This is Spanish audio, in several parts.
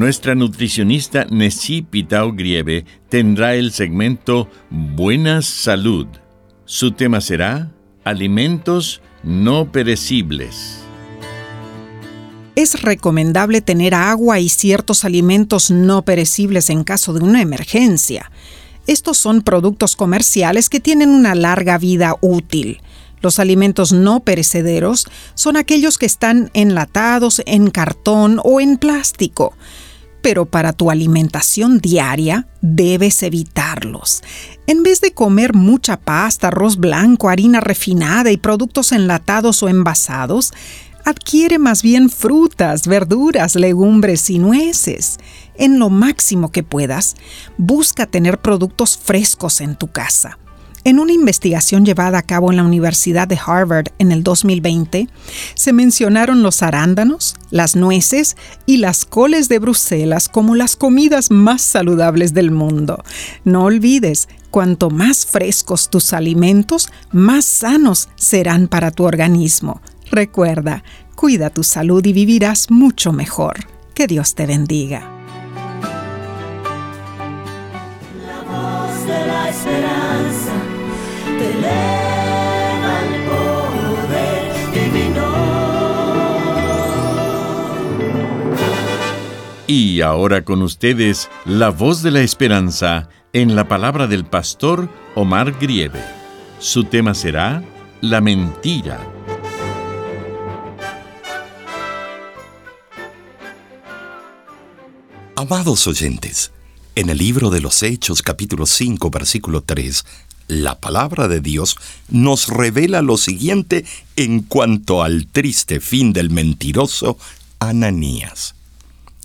nuestra nutricionista Nessie Pitao Grieve tendrá el segmento Buena Salud. Su tema será Alimentos no perecibles. Es recomendable tener agua y ciertos alimentos no perecibles en caso de una emergencia. Estos son productos comerciales que tienen una larga vida útil. Los alimentos no perecederos son aquellos que están enlatados en cartón o en plástico pero para tu alimentación diaria debes evitarlos. En vez de comer mucha pasta, arroz blanco, harina refinada y productos enlatados o envasados, adquiere más bien frutas, verduras, legumbres y nueces. En lo máximo que puedas, busca tener productos frescos en tu casa. En una investigación llevada a cabo en la Universidad de Harvard en el 2020, se mencionaron los arándanos, las nueces y las coles de Bruselas como las comidas más saludables del mundo. No olvides, cuanto más frescos tus alimentos, más sanos serán para tu organismo. Recuerda, cuida tu salud y vivirás mucho mejor. Que Dios te bendiga. La voz de la Y ahora con ustedes, la voz de la esperanza en la palabra del pastor Omar Grieve. Su tema será La mentira. Amados oyentes, en el libro de los Hechos capítulo 5 versículo 3, la palabra de Dios nos revela lo siguiente en cuanto al triste fin del mentiroso Ananías.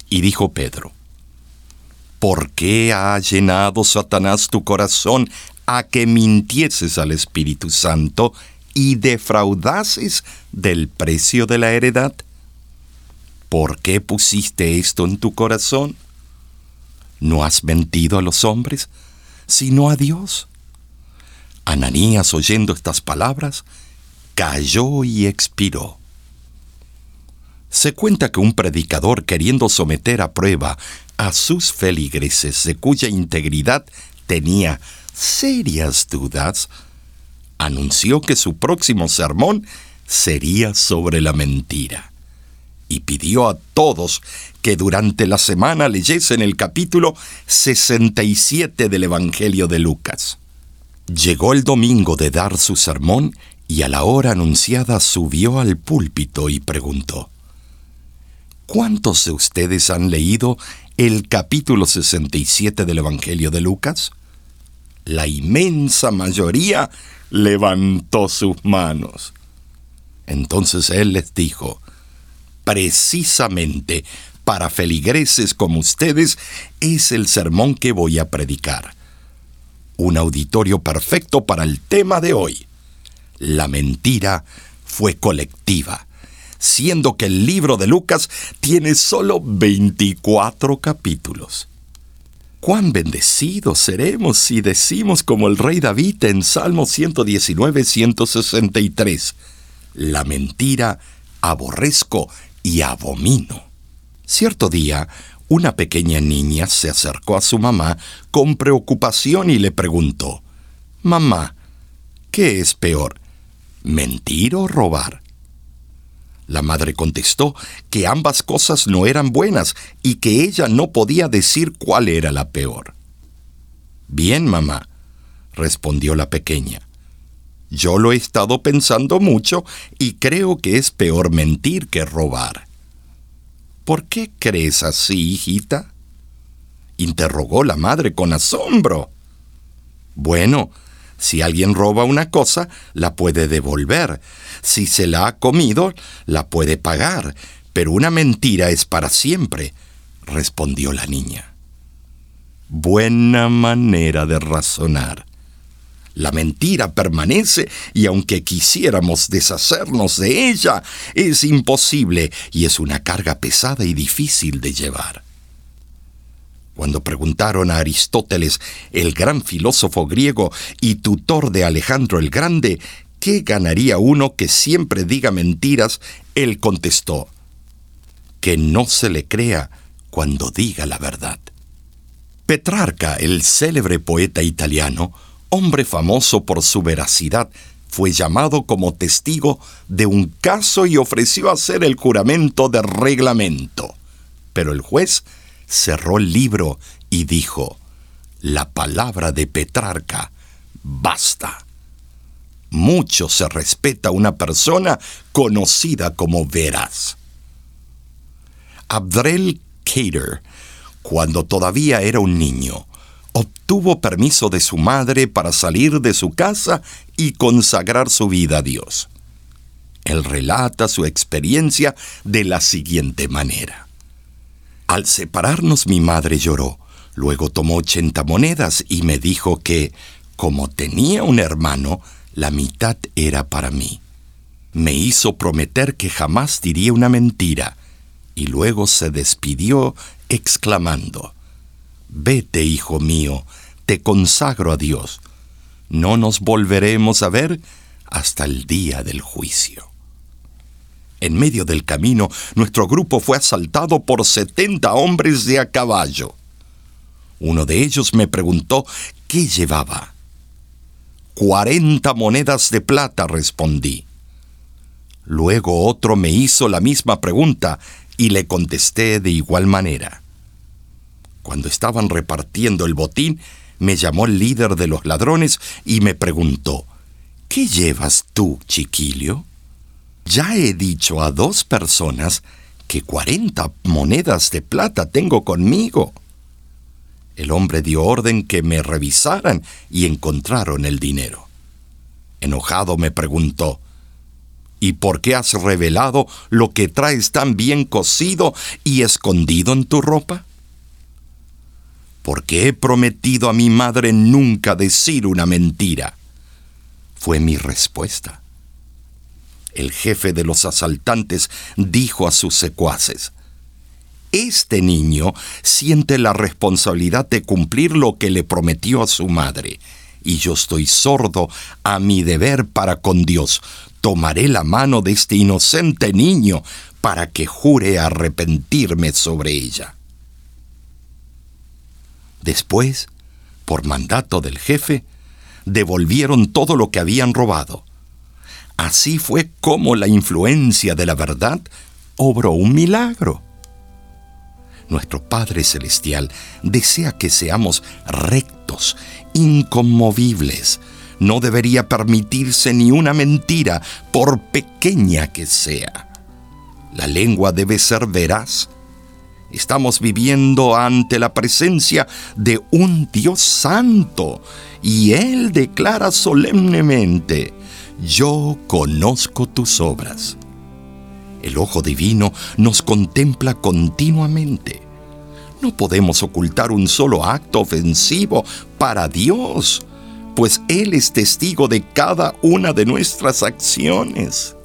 Y dijo Pedro, ¿por qué ha llenado Satanás tu corazón a que mintieses al Espíritu Santo y defraudases del precio de la heredad? ¿Por qué pusiste esto en tu corazón? ¿No has mentido a los hombres, sino a Dios? Ananías, oyendo estas palabras, cayó y expiró. Se cuenta que un predicador, queriendo someter a prueba a sus feligreses de cuya integridad tenía serias dudas, anunció que su próximo sermón sería sobre la mentira y pidió a todos que durante la semana leyesen el capítulo 67 del Evangelio de Lucas. Llegó el domingo de dar su sermón y a la hora anunciada subió al púlpito y preguntó, ¿Cuántos de ustedes han leído el capítulo 67 del Evangelio de Lucas? La inmensa mayoría levantó sus manos. Entonces él les dijo, precisamente para feligreses como ustedes es el sermón que voy a predicar. Un auditorio perfecto para el tema de hoy. La mentira fue colectiva, siendo que el libro de Lucas tiene solo 24 capítulos. Cuán bendecidos seremos si decimos como el rey David en Salmo 119-163, la mentira aborrezco y abomino. Cierto día, una pequeña niña se acercó a su mamá con preocupación y le preguntó, Mamá, ¿qué es peor, mentir o robar? La madre contestó que ambas cosas no eran buenas y que ella no podía decir cuál era la peor. Bien, mamá, respondió la pequeña. Yo lo he estado pensando mucho y creo que es peor mentir que robar. ¿Por qué crees así, hijita? interrogó la madre con asombro. Bueno, si alguien roba una cosa, la puede devolver. Si se la ha comido, la puede pagar. Pero una mentira es para siempre, respondió la niña. Buena manera de razonar. La mentira permanece y aunque quisiéramos deshacernos de ella, es imposible y es una carga pesada y difícil de llevar. Cuando preguntaron a Aristóteles, el gran filósofo griego y tutor de Alejandro el Grande, ¿qué ganaría uno que siempre diga mentiras? Él contestó, que no se le crea cuando diga la verdad. Petrarca, el célebre poeta italiano, hombre famoso por su veracidad, fue llamado como testigo de un caso y ofreció hacer el juramento de reglamento. Pero el juez cerró el libro y dijo, la palabra de Petrarca basta. Mucho se respeta a una persona conocida como veraz. Abdrel Cater, cuando todavía era un niño, obtuvo permiso de su madre para salir de su casa y consagrar su vida a Dios. Él relata su experiencia de la siguiente manera. Al separarnos mi madre lloró, luego tomó ochenta monedas y me dijo que, como tenía un hermano, la mitad era para mí. Me hizo prometer que jamás diría una mentira, y luego se despidió exclamando, Vete, hijo mío, te consagro a Dios. No nos volveremos a ver hasta el día del juicio. En medio del camino, nuestro grupo fue asaltado por setenta hombres de a caballo. Uno de ellos me preguntó qué llevaba. Cuarenta monedas de plata, respondí. Luego otro me hizo la misma pregunta y le contesté de igual manera. Cuando estaban repartiendo el botín, me llamó el líder de los ladrones y me preguntó, ¿Qué llevas tú, chiquillo? Ya he dicho a dos personas que cuarenta monedas de plata tengo conmigo. El hombre dio orden que me revisaran y encontraron el dinero. Enojado me preguntó, ¿Y por qué has revelado lo que traes tan bien cosido y escondido en tu ropa? porque he prometido a mi madre nunca decir una mentira. Fue mi respuesta. El jefe de los asaltantes dijo a sus secuaces, Este niño siente la responsabilidad de cumplir lo que le prometió a su madre, y yo estoy sordo a mi deber para con Dios. Tomaré la mano de este inocente niño para que jure arrepentirme sobre ella. Después, por mandato del jefe, devolvieron todo lo que habían robado. Así fue como la influencia de la verdad obró un milagro. Nuestro Padre Celestial desea que seamos rectos, inconmovibles. No debería permitirse ni una mentira, por pequeña que sea. La lengua debe ser veraz, Estamos viviendo ante la presencia de un Dios santo y Él declara solemnemente, yo conozco tus obras. El ojo divino nos contempla continuamente. No podemos ocultar un solo acto ofensivo para Dios, pues Él es testigo de cada una de nuestras acciones.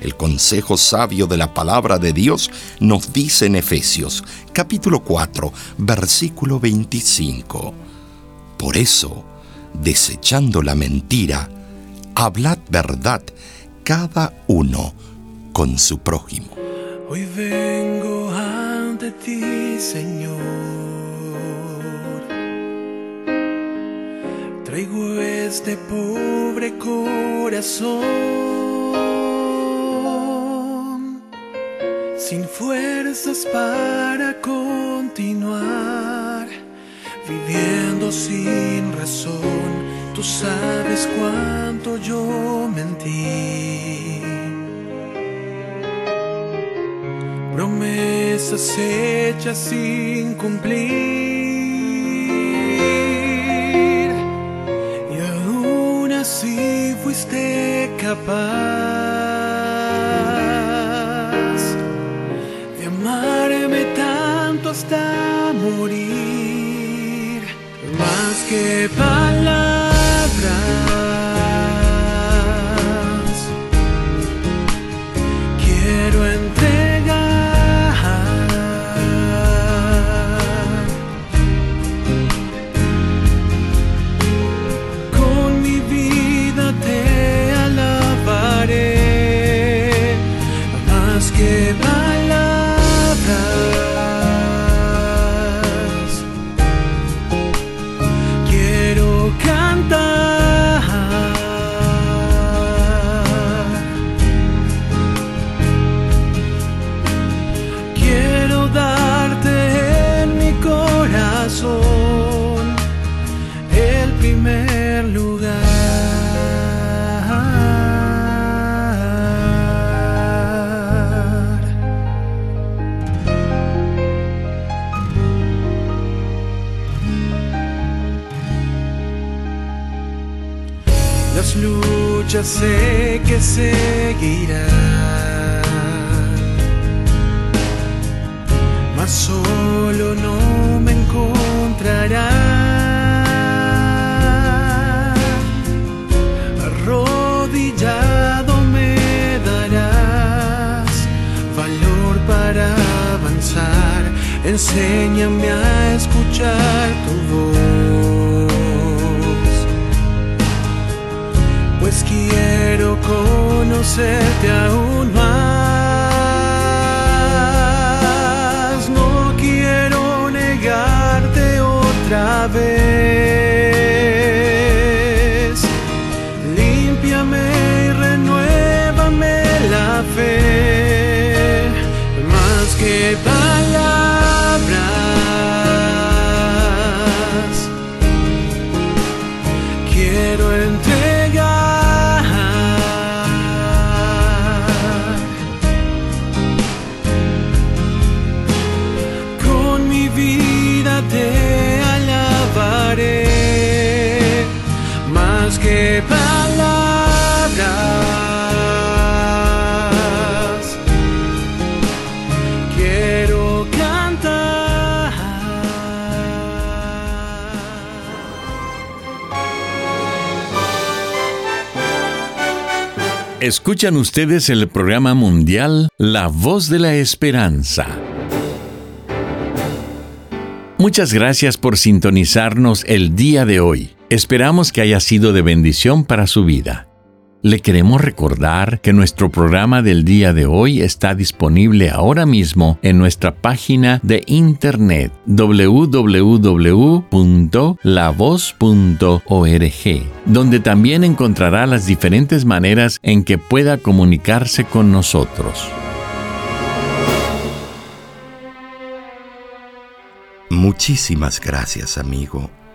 El consejo sabio de la palabra de Dios nos dice en Efesios capítulo 4, versículo 25. Por eso, desechando la mentira, hablad verdad cada uno con su prójimo. Hoy vengo ante ti, Señor. Traigo este pobre corazón sin fuerzas para continuar, viviendo sin razón. Tú sabes cuánto yo mentí. Promesas hechas sin cumplir. Y aún así fuiste capaz de amarme tanto hasta morir. Más que palabras. Sé que seguirán mas solo no me encontrará. Arrodillado me darás valor para avanzar. Enséñame a escuchar tu voz quiero conocerte aún más. Que palabras quiero cantar Escuchan ustedes el programa mundial La Voz de la Esperanza. Muchas gracias por sintonizarnos el día de hoy. Esperamos que haya sido de bendición para su vida. Le queremos recordar que nuestro programa del día de hoy está disponible ahora mismo en nuestra página de internet www.lavoz.org, donde también encontrará las diferentes maneras en que pueda comunicarse con nosotros. Muchísimas gracias, amigo,